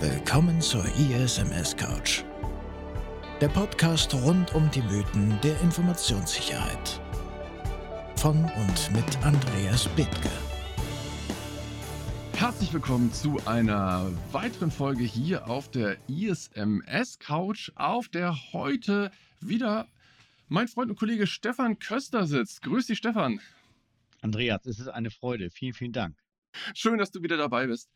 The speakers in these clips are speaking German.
Willkommen zur ISMS Couch. Der Podcast rund um die Mythen der Informationssicherheit. Von und mit Andreas Bethke. Herzlich willkommen zu einer weiteren Folge hier auf der ISMS Couch, auf der heute wieder mein Freund und Kollege Stefan Köster sitzt. Grüß dich, Stefan. Andreas, es ist eine Freude. Vielen, vielen Dank. Schön, dass du wieder dabei bist.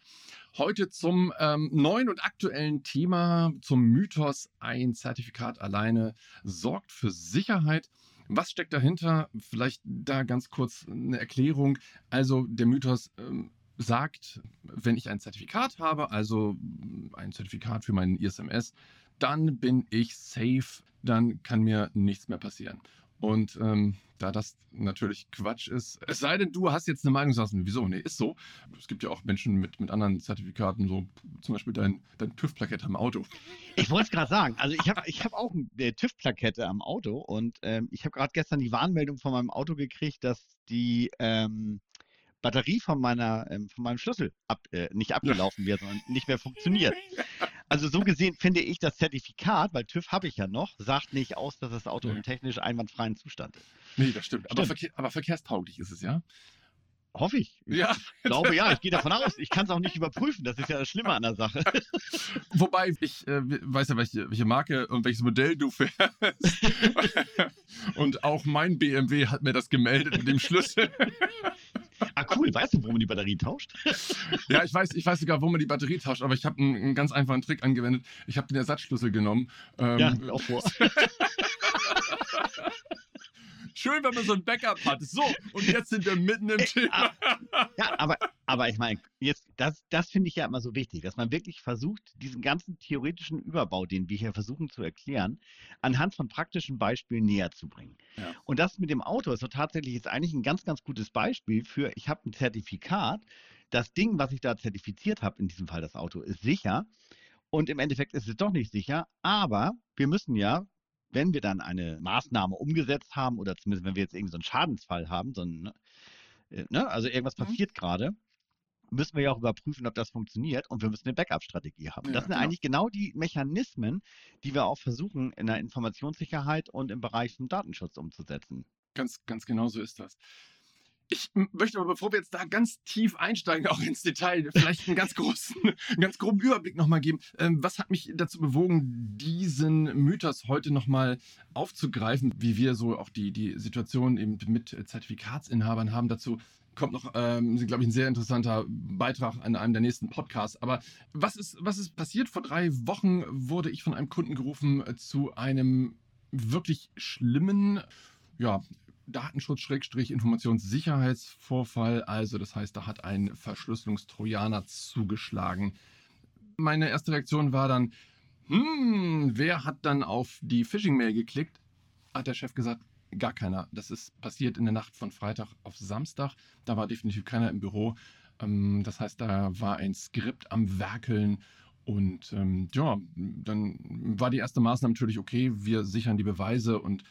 Heute zum ähm, neuen und aktuellen Thema, zum Mythos, ein Zertifikat alleine sorgt für Sicherheit. Was steckt dahinter? Vielleicht da ganz kurz eine Erklärung. Also der Mythos ähm, sagt, wenn ich ein Zertifikat habe, also ein Zertifikat für meinen ISMS, dann bin ich safe, dann kann mir nichts mehr passieren. Und ähm, da das natürlich Quatsch ist, es sei denn, du hast jetzt eine Meinung, sagst, wieso? Nee, ist so. Es gibt ja auch Menschen mit, mit anderen Zertifikaten, so zum Beispiel dein, dein TÜV-Plakette am Auto. Ich wollte es gerade sagen. Also ich habe ich hab auch eine TÜV-Plakette am Auto und ähm, ich habe gerade gestern die Warnmeldung von meinem Auto gekriegt, dass die ähm, Batterie von meiner ähm, von meinem Schlüssel ab, äh, nicht abgelaufen wird, sondern nicht mehr funktioniert. Also so gesehen finde ich das Zertifikat, weil TÜV habe ich ja noch, sagt nicht aus, dass das Auto im technisch einwandfreien Zustand ist. Nee, das stimmt. stimmt. Aber, verkehr, aber verkehrstauglich ist es, ja? Hoffe ich. Ja. Ich glaube ja, ich gehe davon aus. Ich kann es auch nicht überprüfen. Das ist ja das Schlimme an der Sache. Wobei, ich äh, weiß ja, welche, welche, Marke und welches Modell du fährst. und auch mein BMW hat mir das gemeldet mit dem Schlüssel. Ah, cool. Weißt du, wo man die Batterie tauscht? ja, ich weiß, ich weiß sogar, wo man die Batterie tauscht, aber ich habe einen, einen, ganz einfachen Trick angewendet. Ich habe den Ersatzschlüssel genommen. Ähm, ja, auch vor. Schön, wenn man so ein Backup hat. So, und jetzt sind wir mitten im Thema. Ja, aber, aber ich meine, jetzt, das, das finde ich ja immer so wichtig, dass man wirklich versucht, diesen ganzen theoretischen Überbau, den wir hier versuchen zu erklären, anhand von praktischen Beispielen näher zu bringen. Ja. Und das mit dem Auto ist so tatsächlich jetzt eigentlich ein ganz, ganz gutes Beispiel für, ich habe ein Zertifikat, das Ding, was ich da zertifiziert habe, in diesem Fall das Auto, ist sicher. Und im Endeffekt ist es doch nicht sicher, aber wir müssen ja wenn wir dann eine Maßnahme umgesetzt haben oder zumindest wenn wir jetzt irgendwie so einen Schadensfall haben, so ein, ne, äh, ne also irgendwas mhm. passiert gerade, müssen wir ja auch überprüfen, ob das funktioniert und wir müssen eine Backup-Strategie haben. Ja, das sind genau. eigentlich genau die Mechanismen, die wir auch versuchen in der Informationssicherheit und im Bereich vom Datenschutz umzusetzen. Ganz, ganz genau so ist das. Ich möchte aber, bevor wir jetzt da ganz tief einsteigen, auch ins Detail, vielleicht einen ganz großen, einen ganz groben Überblick nochmal geben. Ähm, was hat mich dazu bewogen, diesen Mythos heute nochmal aufzugreifen, wie wir so auch die, die Situation eben mit Zertifikatsinhabern haben? Dazu kommt noch, ähm, glaube ich, ein sehr interessanter Beitrag an einem der nächsten Podcasts. Aber was ist, was ist passiert? Vor drei Wochen wurde ich von einem Kunden gerufen zu einem wirklich schlimmen, ja, Datenschutz-Informationssicherheitsvorfall. Also das heißt, da hat ein Verschlüsselungstrojaner zugeschlagen. Meine erste Reaktion war dann, hm, wer hat dann auf die Phishing-Mail geklickt? Hat der Chef gesagt, gar keiner. Das ist passiert in der Nacht von Freitag auf Samstag. Da war definitiv keiner im Büro. Ähm, das heißt, da war ein Skript am Werkeln und ähm, ja, dann war die erste Maßnahme natürlich, okay, wir sichern die Beweise und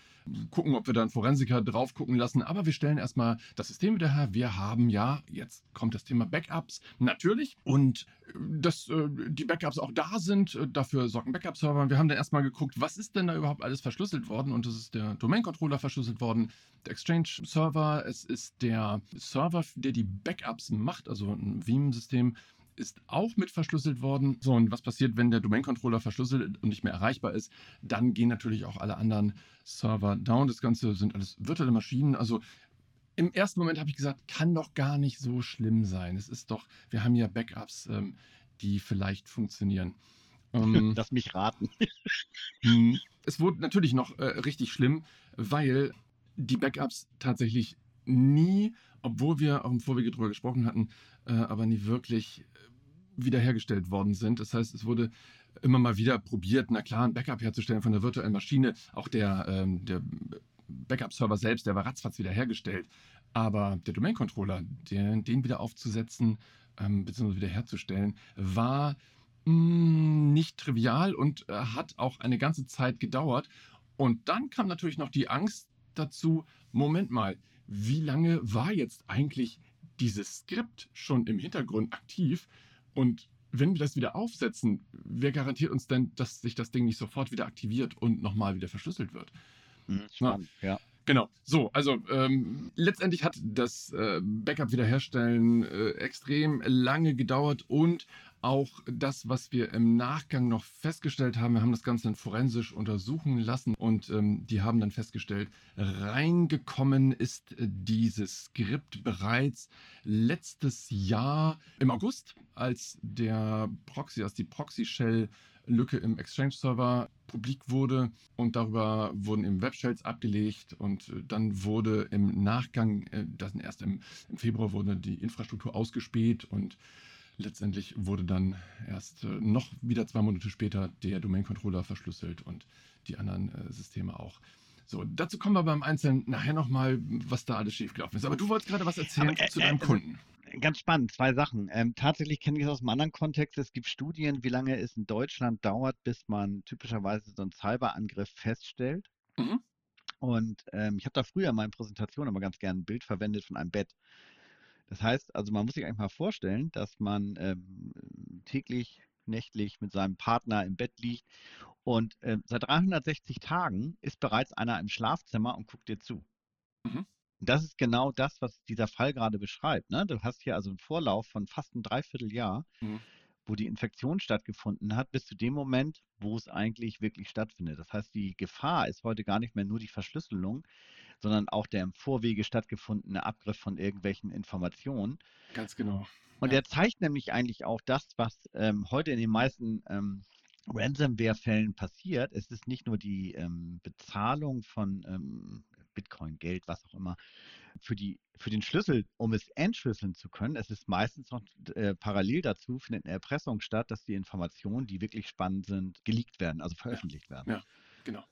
gucken, ob wir da einen Forensiker drauf gucken lassen. Aber wir stellen erstmal das System wieder her. Wir haben ja, jetzt kommt das Thema Backups natürlich. Und äh, dass äh, die Backups auch da sind, äh, dafür sorgen Backup-Server. Wir haben dann erstmal geguckt, was ist denn da überhaupt alles verschlüsselt worden? Und es ist der Domain-Controller verschlüsselt worden, der Exchange-Server, es ist der Server, der die Backups macht, also ein Veeam-System ist auch mit verschlüsselt worden. So, und was passiert, wenn der Domain-Controller verschlüsselt und nicht mehr erreichbar ist? Dann gehen natürlich auch alle anderen Server down. Das Ganze sind alles virtuelle Maschinen. Also im ersten Moment habe ich gesagt, kann doch gar nicht so schlimm sein. Es ist doch, wir haben ja Backups, ähm, die vielleicht funktionieren. Ähm, Lass mich raten. Hm. es wurde natürlich noch äh, richtig schlimm, weil die Backups tatsächlich nie, obwohl wir auch im Vorwege drüber gesprochen hatten, äh, aber nie wirklich wiederhergestellt worden sind. Das heißt, es wurde immer mal wieder probiert, na klar, ein Backup herzustellen von der virtuellen Maschine. Auch der, ähm, der Backup-Server selbst, der war ratzfatz wiederhergestellt. Aber der Domain-Controller, den, den wieder aufzusetzen ähm, bzw. wiederherzustellen, war mh, mm, nicht trivial und äh, hat auch eine ganze Zeit gedauert. Und dann kam natürlich noch die Angst dazu, Moment mal, wie lange war jetzt eigentlich dieses Skript schon im Hintergrund aktiv? Und wenn wir das wieder aufsetzen, wer garantiert uns denn, dass sich das Ding nicht sofort wieder aktiviert und nochmal wieder verschlüsselt wird? Mhm, spannend, ja. Genau. So, also ähm, letztendlich hat das äh, Backup wiederherstellen äh, extrem lange gedauert und auch das, was wir im Nachgang noch festgestellt haben, wir haben das Ganze dann forensisch untersuchen lassen und ähm, die haben dann festgestellt, reingekommen ist dieses Skript bereits letztes Jahr im August, als der Proxy, als die Proxy-Shell Lücke im Exchange-Server publik wurde und darüber wurden eben Webshells abgelegt und äh, dann wurde im Nachgang, äh, das erst im, im Februar wurde die Infrastruktur ausgespäht und letztendlich wurde dann erst äh, noch wieder zwei Monate später der Domain-Controller verschlüsselt und die anderen Systeme auch. So, dazu kommen wir beim Einzelnen nachher nochmal, was da alles schiefgelaufen ist. Aber du wolltest gerade was erzählen Aber, äh, zu deinem äh, Kunden ganz spannend, zwei Sachen. Ähm, tatsächlich kenne ich es aus einem anderen Kontext. Es gibt Studien, wie lange es in Deutschland dauert, bis man typischerweise so einen Cyberangriff feststellt. Mhm. Und ähm, ich habe da früher in meinen Präsentationen aber ganz gerne ein Bild verwendet von einem Bett. Das heißt, also man muss sich eigentlich mal vorstellen, dass man ähm, täglich, nächtlich mit seinem Partner im Bett liegt und äh, seit 360 Tagen ist bereits einer im Schlafzimmer und guckt dir zu. Mhm. Das ist genau das, was dieser Fall gerade beschreibt. Ne? Du hast hier also einen Vorlauf von fast ein Dreivierteljahr, mhm. wo die Infektion stattgefunden hat, bis zu dem Moment, wo es eigentlich wirklich stattfindet. Das heißt, die Gefahr ist heute gar nicht mehr nur die Verschlüsselung, sondern auch der im Vorwege stattgefundene Abgriff von irgendwelchen Informationen. Ganz genau. Und ja. der zeigt nämlich eigentlich auch das, was ähm, heute in den meisten ähm, Ransomware-Fällen passiert. Es ist nicht nur die ähm, Bezahlung von ähm, Bitcoin, Geld, was auch immer, für, die, für den Schlüssel, um es entschlüsseln zu können. Es ist meistens noch äh, parallel dazu, findet eine Erpressung statt, dass die Informationen, die wirklich spannend sind, geleakt werden, also veröffentlicht ja, werden. Ja, genau.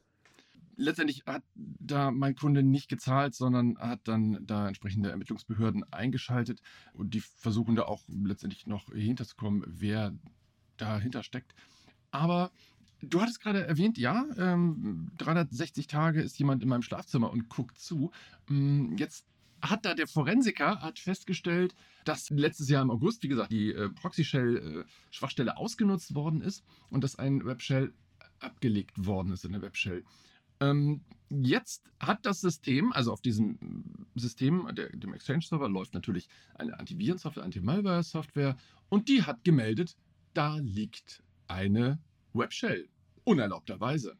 Letztendlich hat da mein Kunde nicht gezahlt, sondern hat dann da entsprechende Ermittlungsbehörden eingeschaltet und die versuchen da auch letztendlich noch hinterzukommen, wer dahinter steckt. Aber Du hattest gerade erwähnt, ja, ähm, 360 Tage ist jemand in meinem Schlafzimmer und guckt zu. Ähm, jetzt hat da der Forensiker hat festgestellt, dass letztes Jahr im August, wie gesagt, die äh, Proxy-Shell-Schwachstelle äh, ausgenutzt worden ist und dass ein Webshell abgelegt worden ist in der Webshell. Ähm, jetzt hat das System, also auf diesem System, der, dem Exchange-Server, läuft natürlich eine Antivirensoftware, Anti-Malware-Software und die hat gemeldet, da liegt eine Webshell unerlaubterweise.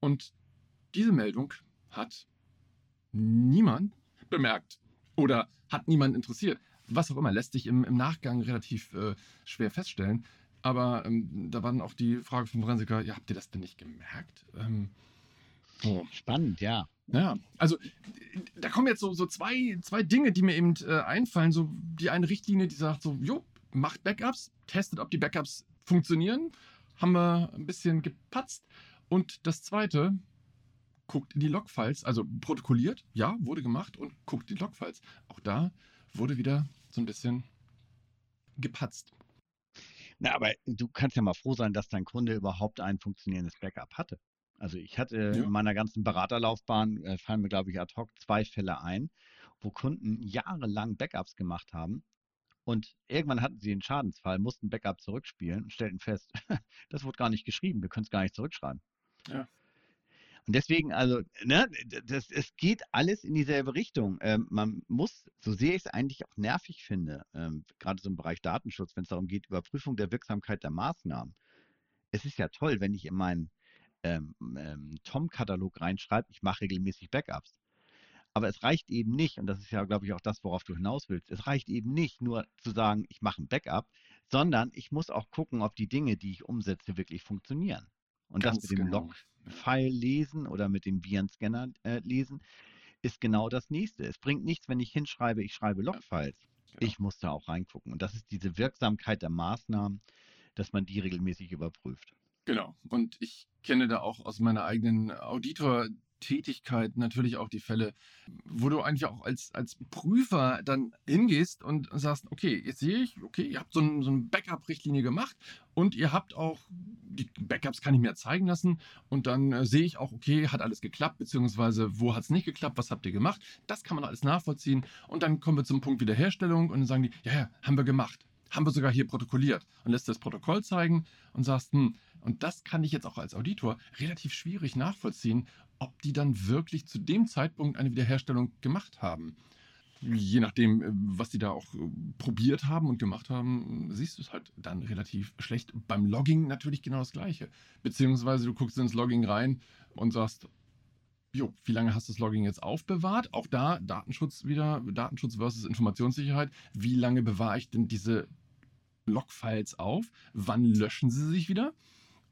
Und diese Meldung hat niemand bemerkt oder hat niemand interessiert. Was auch immer, lässt sich im, im Nachgang relativ äh, schwer feststellen. Aber ähm, da war dann auch die Frage vom Forensiker, ja, habt ihr das denn nicht gemerkt? Ähm, so. Spannend, ja. Ja, also da kommen jetzt so, so zwei, zwei Dinge, die mir eben äh, einfallen. So die eine Richtlinie, die sagt so, jo, macht Backups, testet, ob die Backups funktionieren haben wir ein bisschen gepatzt. Und das zweite, guckt in die Logfiles, also protokolliert, ja, wurde gemacht und guckt in die Logfiles. Auch da wurde wieder so ein bisschen gepatzt. Na, aber du kannst ja mal froh sein, dass dein Kunde überhaupt ein funktionierendes Backup hatte. Also ich hatte ja. in meiner ganzen Beraterlaufbahn, äh, fallen mir glaube ich ad hoc zwei Fälle ein, wo Kunden jahrelang Backups gemacht haben und irgendwann hatten sie einen Schadensfall, mussten Backup zurückspielen und stellten fest, das wurde gar nicht geschrieben, wir können es gar nicht zurückschreiben. Ja. Und deswegen, also, ne, das, es geht alles in dieselbe Richtung. Ähm, man muss, so sehr ich es eigentlich auch nervig finde, ähm, gerade so im Bereich Datenschutz, wenn es darum geht, Überprüfung der Wirksamkeit der Maßnahmen. Es ist ja toll, wenn ich in meinen ähm, ähm Tom-Katalog reinschreibe, ich mache regelmäßig Backups. Aber es reicht eben nicht, und das ist ja, glaube ich, auch das, worauf du hinaus willst, es reicht eben nicht nur zu sagen, ich mache ein Backup, sondern ich muss auch gucken, ob die Dinge, die ich umsetze, wirklich funktionieren. Und Ganz das mit dem genau. Log-File lesen oder mit dem Virenscanner äh, lesen, ist genau das nächste. Es bringt nichts, wenn ich hinschreibe, ich schreibe Logfiles. Genau. Ich muss da auch reingucken. Und das ist diese Wirksamkeit der Maßnahmen, dass man die regelmäßig überprüft. Genau. Und ich kenne da auch aus meiner eigenen Auditor- Tätigkeit natürlich auch die Fälle, wo du eigentlich auch als, als Prüfer dann hingehst und sagst, okay, jetzt sehe ich, okay, ihr habt so, ein, so eine Backup-Richtlinie gemacht und ihr habt auch, die Backups kann ich mir zeigen lassen und dann äh, sehe ich auch, okay, hat alles geklappt, beziehungsweise wo hat es nicht geklappt, was habt ihr gemacht, das kann man alles nachvollziehen und dann kommen wir zum Punkt Wiederherstellung und dann sagen die, ja, ja, haben wir gemacht. Haben wir sogar hier protokolliert und lässt das Protokoll zeigen und sagst, hm, und das kann ich jetzt auch als Auditor relativ schwierig nachvollziehen, ob die dann wirklich zu dem Zeitpunkt eine Wiederherstellung gemacht haben. Je nachdem, äh, was die da auch äh, probiert haben und gemacht haben, siehst du es halt dann relativ schlecht. Beim Logging natürlich genau das Gleiche. Beziehungsweise du guckst ins Logging rein und sagst, jo, wie lange hast du das Logging jetzt aufbewahrt? Auch da Datenschutz wieder, Datenschutz versus Informationssicherheit. Wie lange bewahre ich denn diese Logfiles auf? Wann löschen sie sich wieder?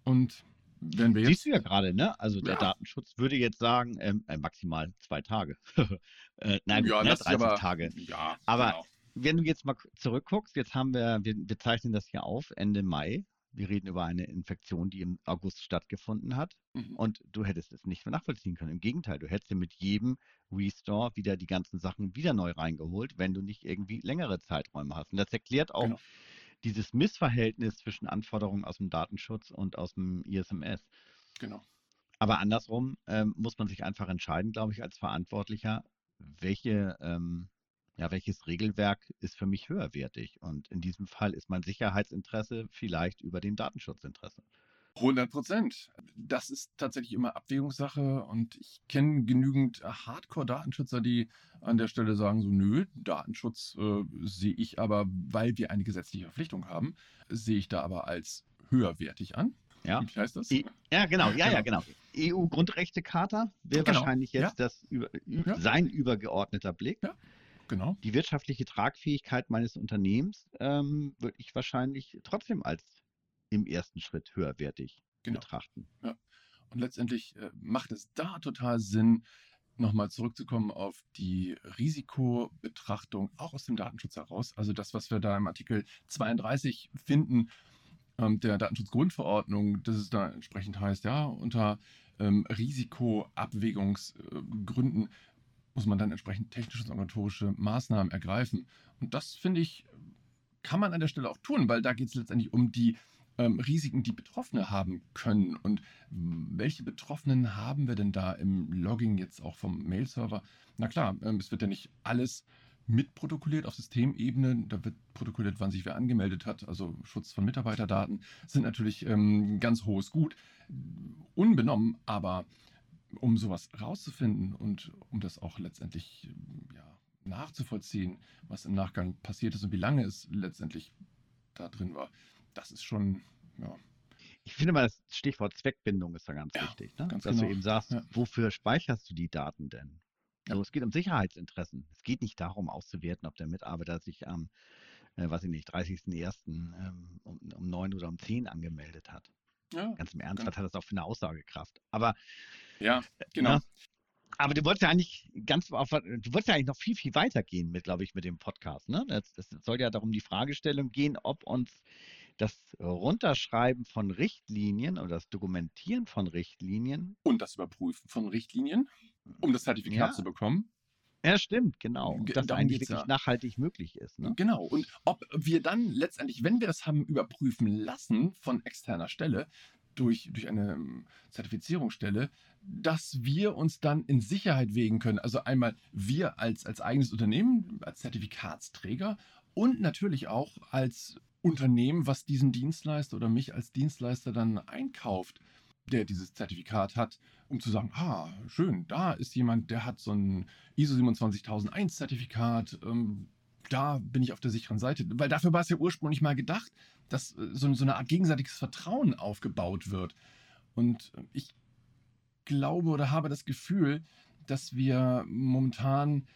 Und wenn wir jetzt. Siehst du ja gerade, ne? Also der Ja. Datenschutz würde jetzt sagen, ähm, äh, maximal zwei Tage. äh, nein, ja, ne, das ist 30 aber, Tage. Ja, Aber- genau. Wenn du jetzt mal zurückguckst, jetzt haben wir, wir, wir zeichnen das hier auf, Ende Mai. Wir reden über eine Infektion, die im August stattgefunden hat. Mhm. Und du hättest es nicht mehr nachvollziehen können. Im Gegenteil, du hättest dir mit jedem Restore wieder die ganzen Sachen wieder neu reingeholt, wenn du nicht irgendwie längere Zeiträume hast. Und das erklärt auch Genau. dieses Missverhältnis zwischen Anforderungen aus dem Datenschutz und aus dem ISMS. genau. Aber andersrum ähm, muss man sich einfach entscheiden, glaube ich, als Verantwortlicher, welche, ähm, ja, welches Regelwerk ist für mich höherwertig. Und in diesem Fall ist mein Sicherheitsinteresse vielleicht über dem Datenschutzinteresse. 100 Prozent. Das ist tatsächlich immer Abwägungssache und ich kenne genügend Hardcore-Datenschützer, die an der Stelle sagen so, nö, Datenschutz äh, sehe ich aber, weil wir eine gesetzliche Verpflichtung haben, sehe ich da aber als höherwertig an. Ja. Wie heißt das? Ja, genau, ja, ja, genau. EU-Grundrechtecharta wäre Genau, wahrscheinlich ja. jetzt das über, Ja. sein übergeordneter Blick. Ja. Genau. Die wirtschaftliche Tragfähigkeit meines Unternehmens ähm, würde ich wahrscheinlich trotzdem als im ersten Schritt höherwertig Genau. betrachten. Und letztendlich äh, macht es da total Sinn, nochmal zurückzukommen auf die Risikobetrachtung, auch aus dem Datenschutz heraus. Also das, was wir da im Artikel 32 finden, ähm, der Datenschutzgrundverordnung, dass es da entsprechend heißt, ja, unter ähm, Risikoabwägungsgründen muss man dann entsprechend technische und organisatorische Maßnahmen ergreifen. Und das finde ich, kann man an der Stelle auch tun, weil da geht es letztendlich um die ähm, Risiken, die Betroffene haben können. Und welche Betroffenen haben wir denn da im Logging jetzt auch vom Mail-Server? Na klar, ähm, es wird ja nicht alles mitprotokolliert auf Systemebene. Da wird protokolliert, wann sich wer angemeldet hat. Also Schutz von Mitarbeiterdaten sind natürlich ähm, ganz hohes Gut. Unbenommen, aber um sowas rauszufinden und um das auch letztendlich ja, nachzuvollziehen, was im Nachgang passiert ist und wie lange es letztendlich da drin war, das ist schon, ja, Ich finde mal, das Stichwort Zweckbindung ist da ganz Ja, wichtig. Ne? ganz Dass genau. du eben sagst, Ja. wofür speicherst du die Daten denn? So, es geht um Sicherheitsinteressen. Es geht nicht darum auszuwerten, ob der Mitarbeiter sich am, äh, weiß ich nicht, 30.01. Ähm, um, um 9 oder um 10 angemeldet hat. Ja, Ganz im Ernst, Genau. was hat das auch für eine Aussagekraft? Aber ja genau. Ne? Aber du wolltest ja eigentlich ganz, auf, du wolltest ja eigentlich noch viel, viel weiter gehen mit, glaube ich, mit dem Podcast. Ne? Es, es soll ja darum die Fragestellung gehen, ob uns das Runterschreiben von Richtlinien oder das Dokumentieren von Richtlinien. Und das Überprüfen von Richtlinien, um das Zertifikat Ja. zu bekommen. Ja, stimmt, genau. Ge- Und das darum eigentlich wirklich ja. nachhaltig möglich ist. Ne? Genau. Und ob wir dann letztendlich, wenn wir das haben überprüfen lassen von externer Stelle, durch, durch eine ähm, Zertifizierungsstelle, dass wir uns dann in Sicherheit wägen können. Also einmal wir als, als eigenes Unternehmen, als Zertifikatsträger und natürlich auch als Unternehmen, was diesen Dienstleister oder mich als Dienstleister dann einkauft, der dieses Zertifikat hat, um zu sagen, ah, schön, da ist jemand, der hat so ein ISO 27001 Zertifikat, ähm, da bin ich auf der sicheren Seite. Weil dafür war es ja ursprünglich mal gedacht, dass äh, so, so eine Art gegenseitiges Vertrauen aufgebaut wird. Und äh, ich glaube oder habe das Gefühl, dass wir momentan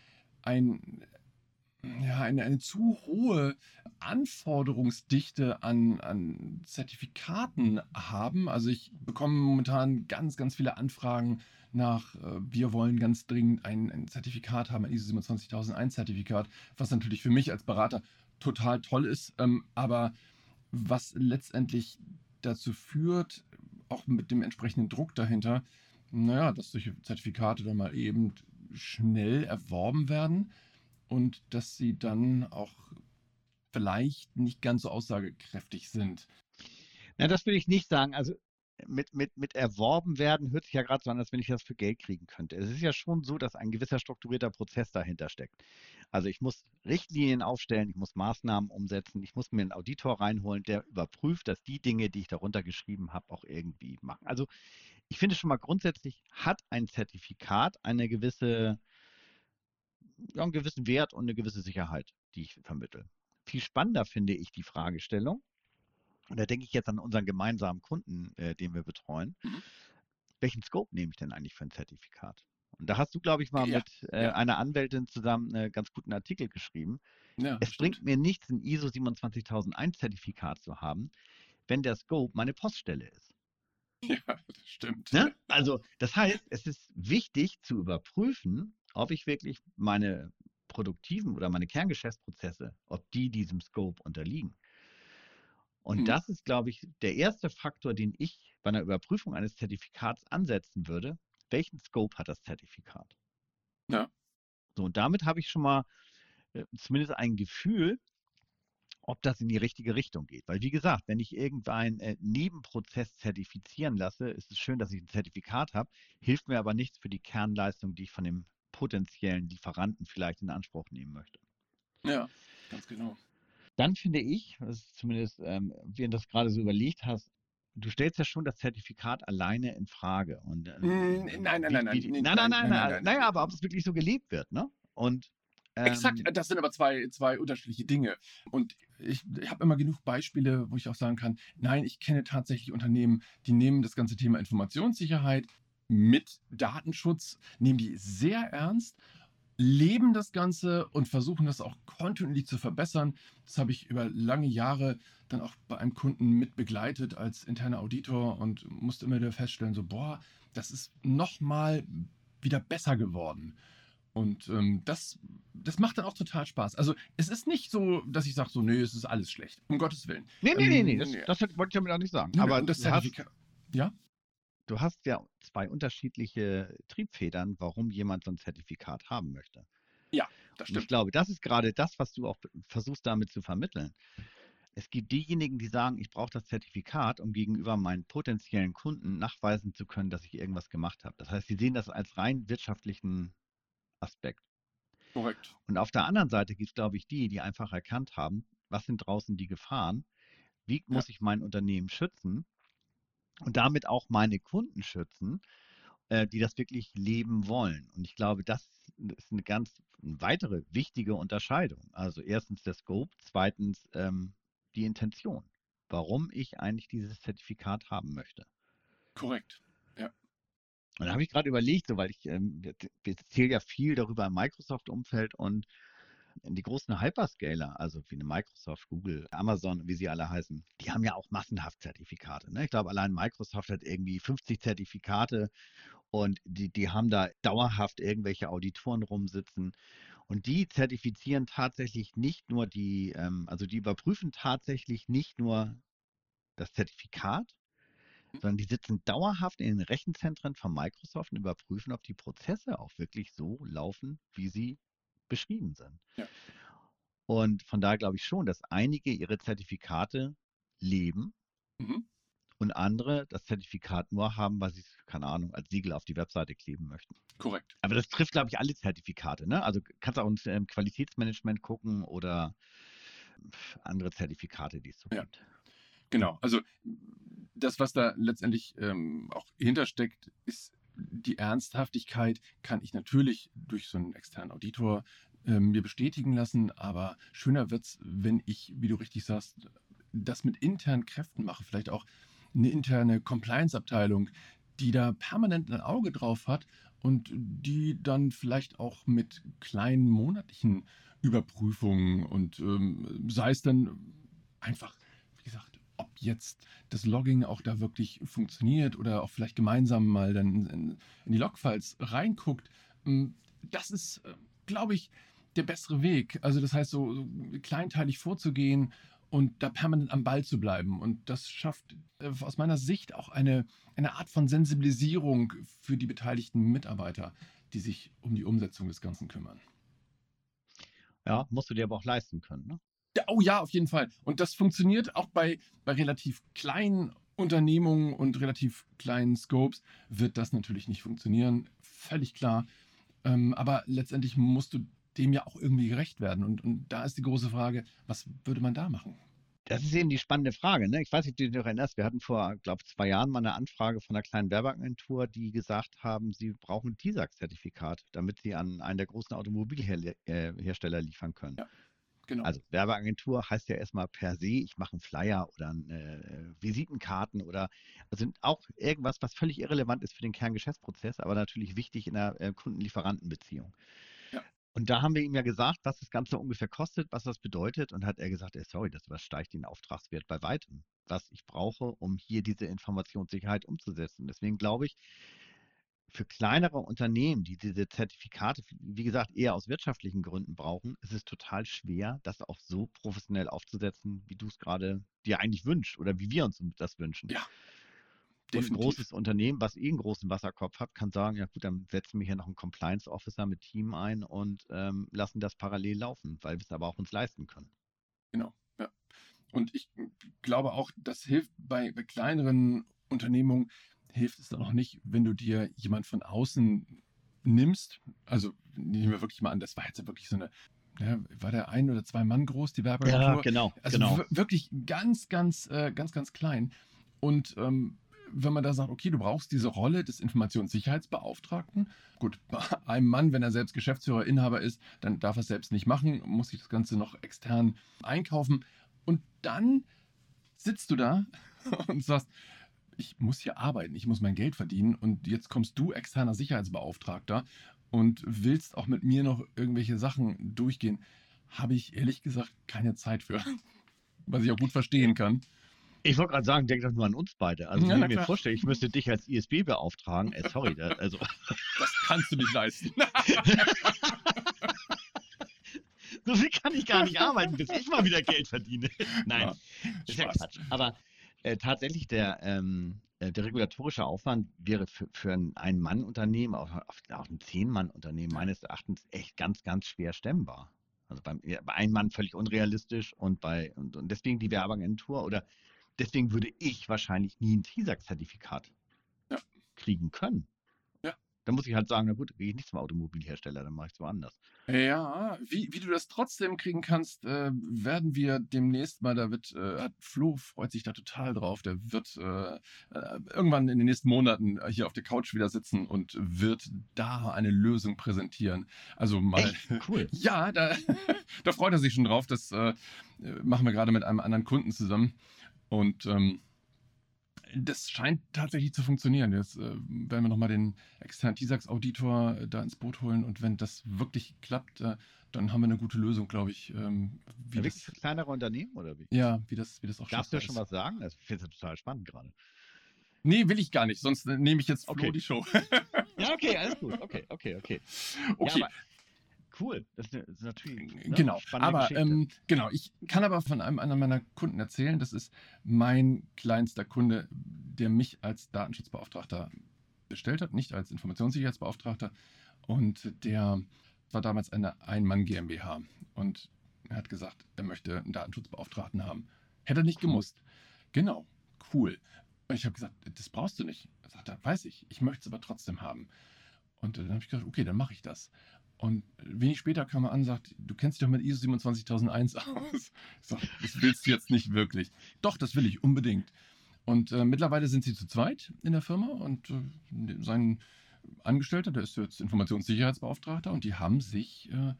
ein, ja, eine, eine zu hohe Anforderungsdichte an, an Zertifikaten haben. Also ich bekomme momentan ganz, ganz viele Anfragen nach, äh, wir wollen ganz dringend ein, ein Zertifikat haben, ein ISO 27001 Zertifikat, was natürlich für mich als Berater total toll ist, ähm, aber was letztendlich dazu führt, auch mit dem entsprechenden Druck dahinter, naja, dass solche Zertifikate dann mal eben schnell erworben werden und dass sie dann auch vielleicht nicht ganz so aussagekräftig sind. Na, das will ich nicht sagen. Also mit, mit, mit erworben werden, hört sich ja gerade so an, als wenn ich das für Geld kriegen könnte. Es ist ja schon so, dass ein gewisser strukturierter Prozess dahinter steckt. Also ich muss Richtlinien aufstellen, ich muss Maßnahmen umsetzen, ich muss mir einen Auditor reinholen, der überprüft, dass die Dinge, die ich darunter geschrieben habe, auch irgendwie machen. Also ich finde schon mal grundsätzlich hat ein Zertifikat eine gewisse, ja, einen gewissen Wert und eine gewisse Sicherheit, die ich vermittle. Viel spannender finde ich die Fragestellung, und da denke ich jetzt an unseren gemeinsamen Kunden, äh, den wir betreuen. Mhm. Welchen Scope nehme ich denn eigentlich für ein Zertifikat? Und da hast du, glaube ich, mal ja, mit äh, ja. einer Anwältin zusammen einen ganz guten Artikel geschrieben. Ja, es stimmt. bringt mir nichts, ein ISO 27001 Zertifikat zu haben, wenn der Scope meine Poststelle ist. Ja, das stimmt. Ne? Also, das heißt, es ist wichtig zu überprüfen, ob ich wirklich meine produktiven oder meine Kerngeschäftsprozesse, ob die diesem Scope unterliegen. Und mhm. das ist, glaube ich, der erste Faktor, den ich bei einer Überprüfung eines Zertifikats ansetzen würde. Welchen Scope hat das Zertifikat? Ja. So, und damit habe ich schon mal äh, zumindest ein Gefühl, ob das in die richtige Richtung geht. Weil, wie gesagt, wenn ich irgendeinen äh, Nebenprozess zertifizieren lasse, ist es schön, dass ich ein Zertifikat habe, hilft mir aber nichts für die Kernleistung, die ich von dem potenziellen Lieferanten vielleicht in Anspruch nehmen möchte. Ja, ganz genau. Dann finde ich, das ist zumindest, ähm, wie du das gerade so überlegt hast, du stellst ja schon das Zertifikat alleine in Frage. Und, nein, nein, nein, nein, nein, nein, nein, nein, nein, nein, aber ob es wirklich so gelebt wird, ne? Und ähm, Exakt, das sind aber zwei, zwei unterschiedliche Dinge. Und ich, ich habe immer genug Beispiele, wo ich auch sagen kann, nein, ich kenne tatsächlich Unternehmen, die nehmen das ganze Thema Informationssicherheit mit Datenschutz, nehmen die sehr ernst leben das Ganze und versuchen das auch kontinuierlich zu verbessern. Das habe ich über lange Jahre dann auch bei einem Kunden mit begleitet als interner Auditor und musste immer wieder feststellen, so, boah, das ist nochmal wieder besser geworden. Und ähm, das, das macht dann auch total Spaß. Also es ist nicht so, dass ich sage, so, nee, es ist alles schlecht. Um Gottes Willen. Nee, nee, ähm, nee, nee, das, das wollte ich damit auch nicht sagen. Aber das Zertifikat. Ja? Du hast ja zwei unterschiedliche Triebfedern, warum jemand so ein Zertifikat haben möchte. Ja, das stimmt. Und ich glaube, das ist gerade das, was du auch versuchst damit zu vermitteln. Es gibt diejenigen, die sagen, ich brauche das Zertifikat, um gegenüber meinen potenziellen Kunden nachweisen zu können, dass ich irgendwas gemacht habe. Das heißt, sie sehen das als rein wirtschaftlichen Aspekt. Korrekt. Und auf der anderen Seite gibt es, glaube ich, die, die einfach erkannt haben, was sind draußen die Gefahren, wie muss ja. ich mein Unternehmen schützen und damit auch meine Kunden schützen, äh, die das wirklich leben wollen. Und ich glaube, das ist eine ganz eine weitere wichtige Unterscheidung. Also erstens der Scope, zweitens ähm, die Intention, warum ich eigentlich dieses Zertifikat haben möchte. Korrekt, ja. Und da habe ich gerade überlegt, so, weil ich, ähm, erzählen ja viel darüber im Microsoft-Umfeld und die großen Hyperscaler, also wie eine Microsoft, Google, Amazon, wie sie alle heißen, die haben ja auch massenhaft Zertifikate. Ne? Ich glaube, allein Microsoft hat irgendwie 50 Zertifikate und die, die haben da dauerhaft irgendwelche Auditoren rumsitzen. Und die zertifizieren tatsächlich nicht nur die, ähm, also die überprüfen tatsächlich nicht nur das Zertifikat, hm. sondern die sitzen dauerhaft in den Rechenzentren von Microsoft und überprüfen, ob die Prozesse auch wirklich so laufen, wie sie beschrieben sind. Ja. Und von daher glaube ich schon, dass einige ihre Zertifikate leben mhm. und andere das Zertifikat nur haben, weil sie es, keine Ahnung, als Siegel auf die Webseite kleben möchten. Korrekt. Aber das trifft, glaube ich, alle Zertifikate. Ne? Also kannst du auch im Qualitätsmanagement gucken oder andere Zertifikate, die es so ja. gibt. Genau, also das, was da letztendlich ähm, auch hintersteckt, ist die Ernsthaftigkeit kann ich natürlich durch so einen externen Auditor äh, mir bestätigen lassen, aber schöner wird es, wenn ich, wie du richtig sagst, das mit internen Kräften mache, vielleicht auch eine interne Compliance-Abteilung, die da permanent ein Auge drauf hat und die dann vielleicht auch mit kleinen monatlichen Überprüfungen und ähm, sei es dann einfach, wie gesagt, ob jetzt das Logging auch da wirklich funktioniert oder auch vielleicht gemeinsam mal dann in, in die Logfiles reinguckt. Hm, das ist, äh, glaube ich, der bessere Weg. Also das heißt, so, so kleinteilig vorzugehen und da permanent am Ball zu bleiben. Und das schafft äh, aus meiner Sicht auch eine, eine Art von Sensibilisierung für die beteiligten Mitarbeiter, die sich um die Umsetzung des Ganzen kümmern. Ja, musst du dir aber auch leisten können. Ne? Ja, oh ja, auf jeden Fall. Und das funktioniert auch bei, bei relativ kleinen Unternehmungen und relativ kleinen Scopes wird das natürlich nicht funktionieren. Völlig klar. Ähm, aber letztendlich musst du dem ja auch irgendwie gerecht werden. Und, und da ist die große Frage, was würde man da machen? Das ist eben die spannende Frage. Ne? Ich weiß nicht, ob du dich noch erinnerst. Wir hatten vor, glaube ich, zwei Jahren mal eine Anfrage von einer kleinen Werbeagentur, die gesagt haben, sie brauchen ein TISAX-Zertifikat, damit sie an einen der großen Automobilhersteller liefern können. Ja, genau. Also Werbeagentur heißt ja erstmal per se, ich mache einen Flyer oder eine, äh, Visitenkarten oder also auch irgendwas, was völlig irrelevant ist für den Kerngeschäftsprozess, aber natürlich wichtig in der äh, Kunden-Lieferanten-Beziehung. Und da haben wir ihm ja gesagt, was das Ganze ungefähr kostet, was das bedeutet. Und hat er gesagt, ey, sorry, das übersteigt den Auftragswert bei weitem, was ich brauche, um hier diese Informationssicherheit umzusetzen. Deswegen glaube ich, für kleinere Unternehmen, die diese Zertifikate, wie gesagt, eher aus wirtschaftlichen Gründen brauchen, ist es total schwer, das auch so professionell aufzusetzen, wie du es gerade dir eigentlich wünschst oder wie wir uns das wünschen. Ja, Definitiv. Und ein großes Unternehmen, was eh einen großen Wasserkopf hat, kann sagen, ja gut, dann setzen wir hier noch einen Compliance Officer mit Team ein und ähm, lassen das parallel laufen, weil wir es aber auch uns leisten können. Genau, ja. Und ich glaube auch, das hilft bei, bei kleineren Unternehmungen, hilft es dann auch nicht, wenn du dir jemand von außen nimmst. Also nehmen wir wirklich mal an, das war jetzt wirklich so eine ja, war der ein oder zwei Mann groß, die Werbeagentur? Ja, genau. Also genau. wirklich ganz, ganz, äh, ganz, ganz klein. Und ähm, wenn man da sagt, okay, du brauchst diese Rolle des Informationssicherheitsbeauftragten. Gut, bei einem Mann, wenn er selbst Geschäftsführer, Inhaber ist, dann darf er es selbst nicht machen, muss sich das Ganze noch extern einkaufen. Und dann sitzt du da und sagst, ich muss hier arbeiten, ich muss mein Geld verdienen und jetzt kommst du externer Sicherheitsbeauftragter und willst auch mit mir noch irgendwelche Sachen durchgehen. Habe ich ehrlich gesagt keine Zeit für. Was ich auch gut verstehen kann. Ich wollte gerade sagen, denk doch nur an uns beide. Also, ja, wenn ich mir vorstelle, ich müsste dich als ISB beauftragen, äh, sorry, da, also. Das kannst du nicht leisten. so viel kann ich gar nicht arbeiten, bis ich mal wieder Geld verdiene. Nein, ja, ist ja Quatsch. Aber äh, tatsächlich, der, ähm, äh, der regulatorische Aufwand wäre für, für ein Ein-Mann-Unternehmen, auch, auch ein Zehn-Mann-Unternehmen meines Erachtens echt ganz, ganz schwer stemmbar. Also beim, bei einem Mann völlig unrealistisch und bei und, und deswegen die Werbeagentur oder deswegen würde ich wahrscheinlich nie ein TISAX-Zertifikat ja. kriegen können. Dann muss ich halt sagen, na gut, gehe ich nicht zum Automobilhersteller, dann mache ich es woanders. Ja, wie, wie du das trotzdem kriegen kannst, äh, werden wir demnächst mal, da wird, äh, Flo freut sich da total drauf, der wird äh, äh, irgendwann in den nächsten Monaten hier auf der Couch wieder sitzen und wird da eine Lösung präsentieren. Also mal. Echt? Cool. ja, da, da freut er sich schon drauf. Das äh, machen wir gerade mit einem anderen Kunden zusammen. Und ähm, das scheint tatsächlich zu funktionieren. Jetzt äh, werden wir nochmal den externen TISAX-Auditor äh, da ins Boot holen und wenn das wirklich klappt, äh, dann haben wir eine gute Lösung, glaube ich. Ähm, wie ja, das, kleinere Unternehmen oder wie? Ja, wie das, wie das auch Darfst du ja schon was sagen? Das finde ich total spannend gerade. Nee, will ich gar nicht, sonst äh, nehme ich jetzt Flo okay. die Show. ja, okay, alles gut. Okay, okay, okay. Okay. Ja, Cool, das ist natürlich ne, genau. Aber ähm, genau, ich kann aber von einem anderen meiner Kunden erzählen. Das ist mein kleinster Kunde, der mich als Datenschutzbeauftragter bestellt hat, nicht als Informationssicherheitsbeauftragter. Und der war damals eine Ein-Mann GmbH und er hat gesagt, er möchte einen Datenschutzbeauftragten haben. Hätte er nicht gemusst. Genau, cool. Und ich habe gesagt, das brauchst du nicht. Er sagt, weiß ich, ich möchte es aber trotzdem haben. Und dann habe ich gesagt, okay, dann mache ich das. Und wenig später kam er an und sagt, du kennst dich doch mit ISO 27001 aus. So, das willst du jetzt nicht wirklich. Doch, das will ich unbedingt. Und äh, mittlerweile sind sie zu zweit in der Firma und äh, sein Angestellter, der ist jetzt Informationssicherheitsbeauftragter und die haben sich äh,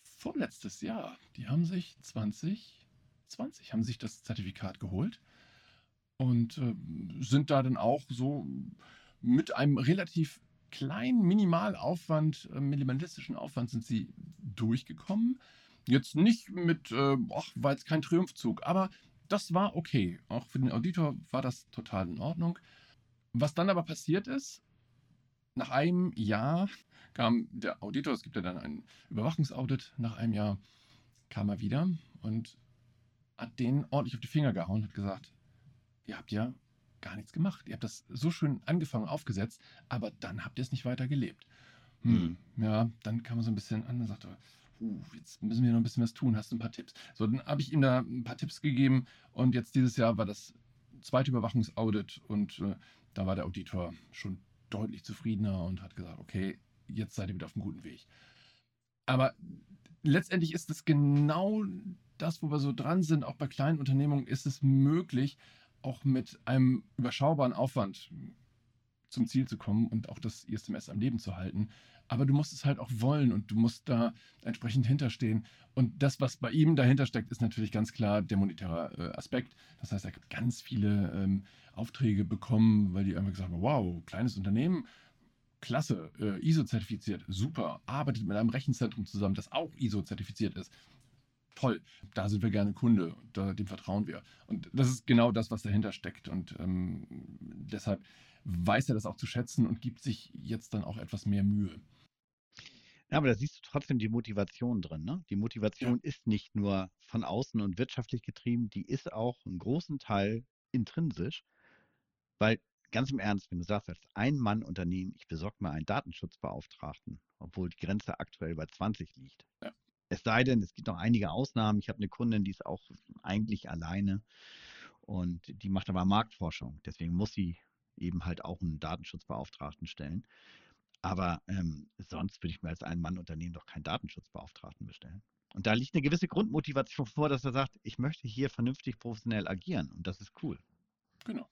vorletztes Jahr, die haben sich 2020, haben sich das Zertifikat geholt und äh, sind da dann auch so mit einem relativ kleinen Minimalaufwand, äh, minimalistischen Aufwand sind sie durchgekommen. Jetzt nicht mit, äh, ach, war jetzt kein Triumphzug, aber das war okay. Auch für den Auditor war das total in Ordnung. Was dann aber passiert ist, nach einem Jahr kam der Auditor, es gibt ja dann ein Überwachungsaudit, nach einem Jahr kam er wieder und hat den ordentlich auf die Finger gehauen, hat gesagt, ihr habt ja gar nichts gemacht. Ihr habt das so schön angefangen, aufgesetzt, aber dann habt ihr es nicht weiter gelebt. Hm, mhm. Ja, dann kam man so ein bisschen an und sagte, uh, jetzt müssen wir noch ein bisschen was tun, hast du ein paar Tipps. So, dann habe ich ihm da ein paar Tipps gegeben und jetzt dieses Jahr war das zweite Überwachungsaudit und äh, da war der Auditor schon deutlich zufriedener und hat gesagt, okay, jetzt seid ihr wieder auf einem guten Weg. Aber letztendlich ist es genau das, wo wir so dran sind. Auch bei kleinen Unternehmungen ist es möglich, auch mit einem überschaubaren Aufwand zum Ziel zu kommen und auch das ISMS am Leben zu halten. Aber du musst es halt auch wollen und du musst da entsprechend hinterstehen. Und das, was bei ihm dahinter steckt, ist natürlich ganz klar der monetäre äh, Aspekt. Das heißt, er hat ganz viele ähm, Aufträge bekommen, weil die einfach gesagt haben, wow, kleines Unternehmen, klasse, äh, ISO-zertifiziert, super, arbeitet mit einem Rechenzentrum zusammen, das auch ISO-zertifiziert ist. Toll, da sind wir gerne Kunde, da, dem vertrauen wir. Und das ist genau das, was dahinter steckt. Und ähm, deshalb weiß er das auch zu schätzen und gibt sich jetzt dann auch etwas mehr Mühe. Ja, aber da siehst du trotzdem die Motivation drin. Ne? Die Motivation ja. ist nicht nur von außen und wirtschaftlich getrieben, die ist auch einen großen Teil intrinsisch. Weil ganz im Ernst, wenn du sagst, als Ein-Mann-Unternehmen, ich besorge mir einen Datenschutzbeauftragten, obwohl die Grenze aktuell bei 20 liegt. Ja. Es sei denn, es gibt noch einige Ausnahmen. Ich habe eine Kundin, die ist auch eigentlich alleine und die macht aber Marktforschung. Deswegen muss sie eben halt auch einen Datenschutzbeauftragten stellen. Aber ähm, sonst würde ich mir als Ein-Mann-Unternehmen doch keinen Datenschutzbeauftragten bestellen. Und da liegt eine gewisse Grundmotivation vor, dass er sagt, ich möchte hier vernünftig professionell agieren und das ist cool. Genau.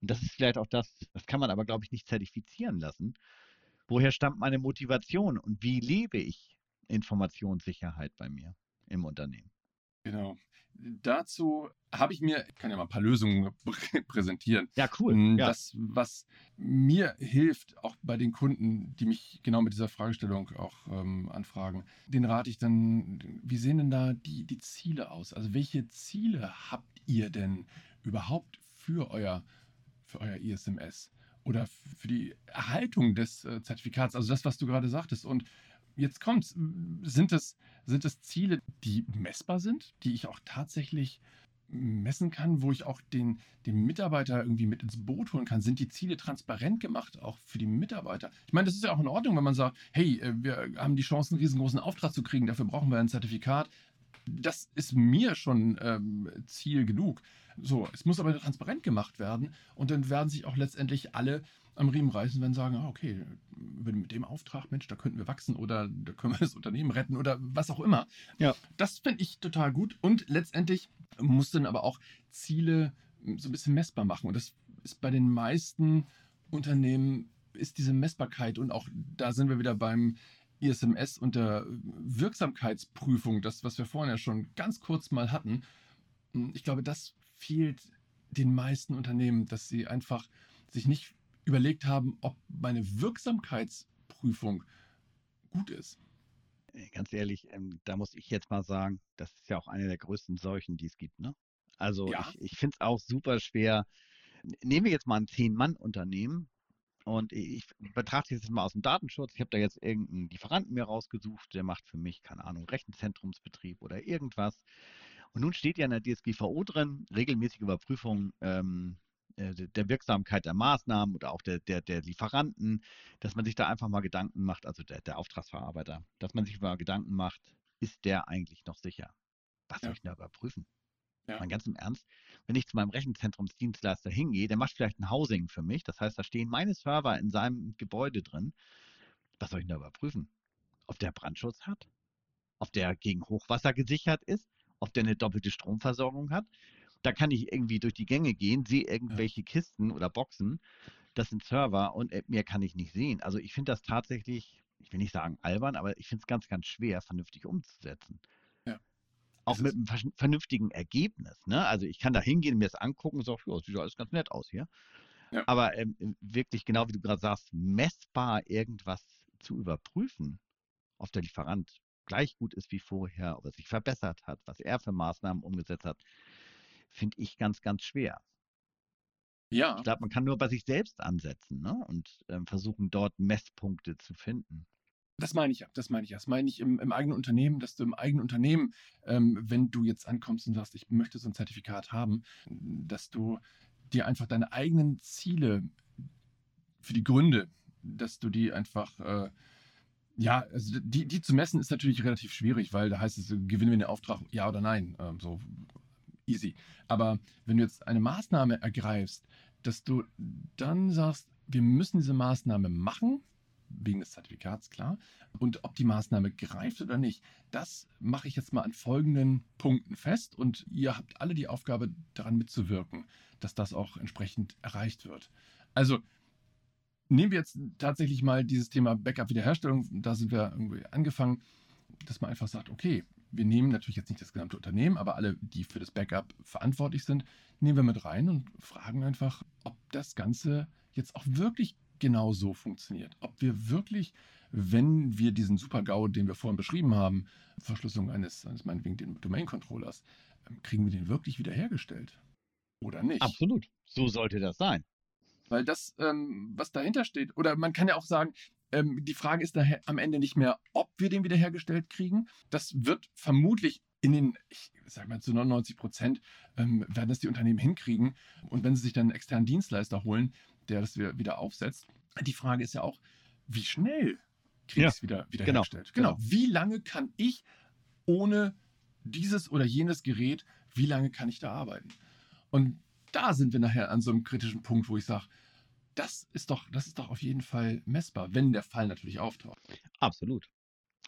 Und das ist vielleicht auch das, das kann man aber, glaube ich, nicht zertifizieren lassen. Woher stammt meine Motivation und wie lebe ich Informationssicherheit bei mir im Unternehmen? Genau. Dazu habe ich mir, ich kann ja mal ein paar Lösungen präsentieren. Ja, cool. Hm, das, ja. was mir hilft, auch bei den Kunden, die mich genau mit dieser Fragestellung auch ähm, anfragen, den rate ich dann, wie sehen denn da die, die Ziele aus? Also welche Ziele habt ihr denn überhaupt für euer, für euer ISMS? Oder für die Erhaltung des äh, Zertifikats, also das, was du gerade sagtest. Und jetzt kommt sind es, sind es Ziele, die messbar sind, die ich auch tatsächlich messen kann, wo ich auch den, den Mitarbeiter irgendwie mit ins Boot holen kann? Sind die Ziele transparent gemacht, auch für die Mitarbeiter? Ich meine, das ist ja auch in Ordnung, wenn man sagt, hey, äh, wir haben die Chance, einen riesengroßen Auftrag zu kriegen, dafür brauchen wir ein Zertifikat. Das ist mir schon ähm, Ziel genug. So, es muss aber transparent gemacht werden und dann werden sich auch letztendlich alle am Riemen reißen, wenn sagen, ah, okay, mit dem Auftrag, Mensch, da könnten wir wachsen oder da können wir das Unternehmen retten oder was auch immer. Ja. Das finde ich total gut und letztendlich muss dann aber auch Ziele so ein bisschen messbar machen und das ist bei den meisten Unternehmen ist diese Messbarkeit und auch da sind wir wieder beim ISMS und der Wirksamkeitsprüfung, das, was wir vorhin ja schon ganz kurz mal hatten. Ich glaube, das fehlt den meisten Unternehmen, dass sie einfach sich nicht überlegt haben, ob meine Wirksamkeitsprüfung gut ist. Ganz ehrlich, ähm, da muss ich jetzt mal sagen, das ist ja auch eine der größten Seuchen, die es gibt. Ne? Also ja. ich, ich finde es auch super schwer. Nehmen wir jetzt mal ein Zehn-Mann-Unternehmen und ich betrachte jetzt mal aus dem Datenschutz. Ich habe da jetzt irgendeinen Lieferanten mir rausgesucht, der macht für mich, keine Ahnung, Rechenzentrumsbetrieb oder irgendwas. Und nun steht ja in der DSGVO drin, regelmäßige Überprüfung ähm, äh, der Wirksamkeit der Maßnahmen oder auch der, der, der Lieferanten, dass man sich da einfach mal Gedanken macht, also der, der Auftragsverarbeiter, dass man sich mal Gedanken macht, ist der eigentlich noch sicher? Was soll ja. ich da überprüfen? Ja. Mal ganz im Ernst, wenn ich zu meinem Rechenzentrumsdienstleister hingehe, der macht vielleicht ein Housing für mich, das heißt, da stehen meine Server in seinem Gebäude drin. Was soll ich da überprüfen? Ob der Brandschutz hat? Ob der gegen Hochwasser gesichert ist? Ob der eine doppelte Stromversorgung hat? Da kann ich irgendwie durch die Gänge gehen, sehe irgendwelche ja. Kisten oder Boxen, das sind Server und äh, mehr kann ich nicht sehen. Also ich finde das tatsächlich, ich will nicht sagen albern, aber ich finde es ganz, ganz schwer, vernünftig umzusetzen. Ja. Auch mit einem vernünftigen Ergebnis. Ne? Also ich kann da hingehen, mir das angucken und sage, ja, sieht alles ganz nett aus hier. Ja. Aber ähm, wirklich, genau wie du gerade sagst, messbar irgendwas zu überprüfen, ob der Lieferant gleich gut ist wie vorher, ob er sich verbessert hat, was er für Maßnahmen umgesetzt hat, finde ich ganz, ganz schwer. Ja. Ich glaube, man kann nur bei sich selbst ansetzen ne? und ähm, versuchen, dort Messpunkte zu finden. Das meine ich ja, das meine ich ja. Das meine ich im, im eigenen Unternehmen, dass du im eigenen Unternehmen, ähm, wenn du jetzt ankommst und sagst, ich möchte so ein Zertifikat haben, dass du dir einfach deine eigenen Ziele für die Gründe, dass du die einfach, äh, ja, also die, die zu messen ist natürlich relativ schwierig, weil da heißt es, gewinnen wir den Auftrag, ja oder nein. Ähm, so easy. Aber wenn du jetzt eine Maßnahme ergreifst, dass du dann sagst, wir müssen diese Maßnahme machen, wegen des Zertifikats, klar. Und ob die Maßnahme greift oder nicht, das mache ich jetzt mal an folgenden Punkten fest. Und ihr habt alle die Aufgabe, daran mitzuwirken, dass das auch entsprechend erreicht wird. Also nehmen wir jetzt tatsächlich mal dieses Thema Backup-Wiederherstellung. Da sind wir irgendwie angefangen, dass man einfach sagt, okay, wir nehmen natürlich jetzt nicht das gesamte Unternehmen, aber alle, die für das Backup verantwortlich sind, nehmen wir mit rein und fragen einfach, ob das Ganze jetzt auch wirklich genau so funktioniert. Ob wir wirklich, wenn wir diesen Super-GAU, den wir vorhin beschrieben haben, Verschlüsselung eines, eines meinetwegen den Domain-Controllers, ähm, kriegen wir den wirklich wiederhergestellt? Oder nicht? Absolut. So sollte das sein. Weil das, ähm, was dahinter steht, oder man kann ja auch sagen, ähm, die Frage ist daher am Ende nicht mehr, ob wir den wiederhergestellt kriegen. Das wird vermutlich in den, ich sage mal zu 99 Prozent, ähm, werden das die Unternehmen hinkriegen. Und wenn sie sich dann einen externen Dienstleister holen, der das wieder aufsetzt, die Frage ist ja auch, wie schnell kriege ja, ich es wieder, wieder genau, hergestellt? Genau. genau. Wie lange kann ich ohne dieses oder jenes Gerät, wie lange kann ich da arbeiten? Und da sind wir nachher an so einem kritischen Punkt, wo ich sage, das ist doch, das ist doch auf jeden Fall messbar, wenn der Fall natürlich auftaucht. Absolut.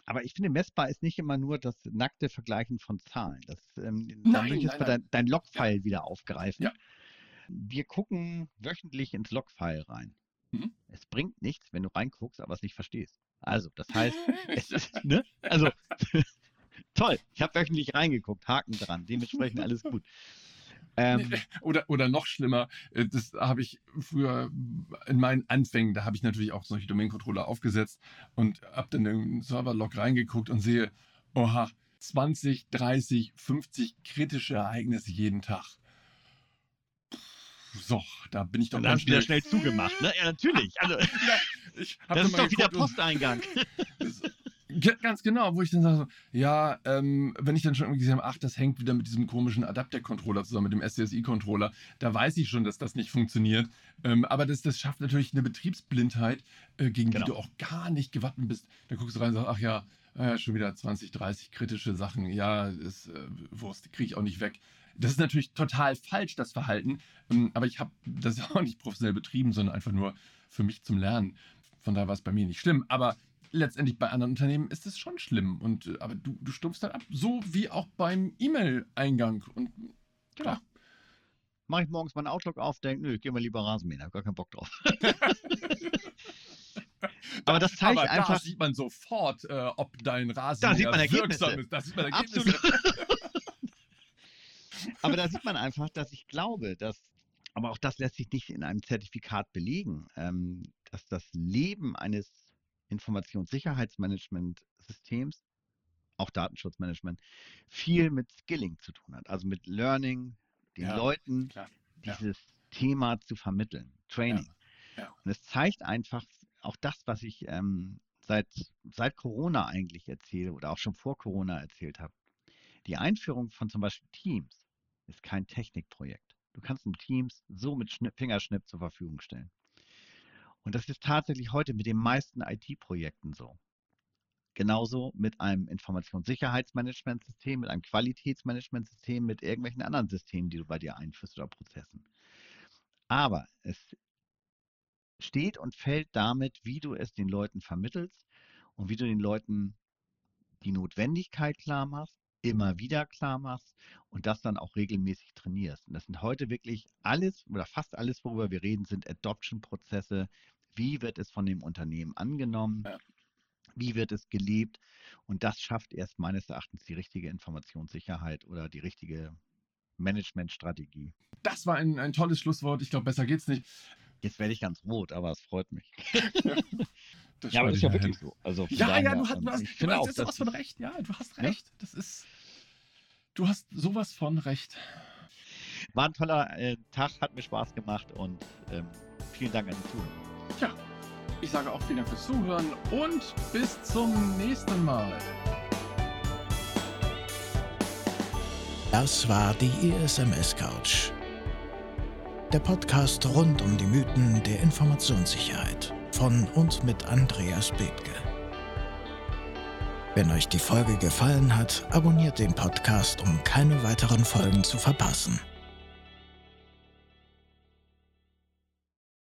Aber ich finde, messbar ist nicht immer nur das nackte Vergleichen von Zahlen. Das, ähm, nein, dann würde ich jetzt mal dein, dein Logfile ja. wieder aufgreifen. Ja. Wir gucken wöchentlich ins Logfile rein. Mhm. Es bringt nichts, wenn du reinguckst, aber es nicht verstehst. Also, das heißt, es ist, ne? Also, toll, ich habe wöchentlich reingeguckt, Haken dran, dementsprechend alles gut. Ähm, oder, oder noch schlimmer, äh, das habe ich früher in meinen Anfängen, da habe ich natürlich auch solche Domain-Controller aufgesetzt und habe dann in den Server-Log reingeguckt und sehe, oha, 20, 30, 50 kritische Ereignisse jeden Tag. So, da bin ich doch ganz schnell, wieder schnell zugemacht, ne? Ja, natürlich. Also, das ist doch wieder Posteingang. Ganz genau, wo ich dann sage, so, ja, ähm, wenn ich dann schon irgendwie gesehen habe, ach, das hängt wieder mit diesem komischen Adapter-Controller zusammen, mit dem SCSI-Controller, da weiß ich schon, dass das nicht funktioniert. Ähm, aber das, das schafft natürlich eine Betriebsblindheit, äh, gegen genau. die du auch gar nicht gewappnet bist. Da guckst du rein und sagst, ach ja, äh, schon wieder 20, 30 kritische Sachen. Ja, ist äh, Wurst, kriege ich auch nicht weg. Das ist natürlich total falsch, das Verhalten. Ähm, aber ich habe das ja auch nicht professionell betrieben, sondern einfach nur für mich zum Lernen. Von daher war es bei mir nicht schlimm. Aber letztendlich bei anderen Unternehmen ist es schon schlimm. Und, äh, aber du, du stumpfst dann ab, so wie auch beim E-Mail-Eingang. Und klar. Ja. Mache ich morgens meinen Outlook auf, denke, nö, ich gehe mal lieber Rasenmähen, habe gar keinen Bock drauf. aber das zeigt aber einfach. Da sieht man sofort, äh, ob dein Rasenmäher wirksam ist. Da sieht man Ergebnisse. Aber da sieht man einfach, dass ich glaube, dass, aber auch das lässt sich nicht in einem Zertifikat belegen, ähm, dass das Leben eines Informationssicherheitsmanagementsystems, auch Datenschutzmanagement, viel mit Skilling zu tun hat. Also mit Learning, den ja, Leuten klar. dieses ja. Thema zu vermitteln, Training. Ja. Und es zeigt einfach auch das, was ich ähm, seit, seit Corona eigentlich erzähle oder auch schon vor Corona erzählt habe. Die Einführung von zum Beispiel Teams ist kein Technikprojekt. Du kannst ein Teams so mit Schnipp, Fingerschnipp zur Verfügung stellen. Und das ist tatsächlich heute mit den meisten IT-Projekten so. Genauso mit einem Informationssicherheitsmanagementsystem, mit einem Qualitätsmanagementsystem, mit irgendwelchen anderen Systemen, die du bei dir einführst oder Prozessen. Aber es steht und fällt damit, wie du es den Leuten vermittelst und wie du den Leuten die Notwendigkeit klar machst, immer wieder klar machst und das dann auch regelmäßig trainierst. Und das sind heute wirklich alles oder fast alles, worüber wir reden, sind Adoption-Prozesse. Wie wird es von dem Unternehmen angenommen? Ja. Wie wird es gelebt? Und das schafft erst meines Erachtens die richtige Informationssicherheit oder die richtige Managementstrategie. Das war ein, ein tolles Schlusswort. Ich glaube, besser geht's nicht. Jetzt werde ich ganz rot, aber es freut mich. Das ja, aber das ist ja wirklich so. Also ja, ja, du hast, du hast, ich du hast sowas von recht. Ja, du hast recht. Ja? Das ist, du hast sowas von recht. War ein toller äh, Tag, hat mir Spaß gemacht und ähm, vielen Dank an die Zuhörer. Tja, ich sage auch vielen Dank fürs Zuhören und bis zum nächsten Mal. Das war die ISMS Couch. Der Podcast rund um die Mythen der Informationssicherheit von und mit Andreas Bethke. Wenn euch die Folge gefallen hat, abonniert den Podcast, um keine weiteren Folgen zu verpassen.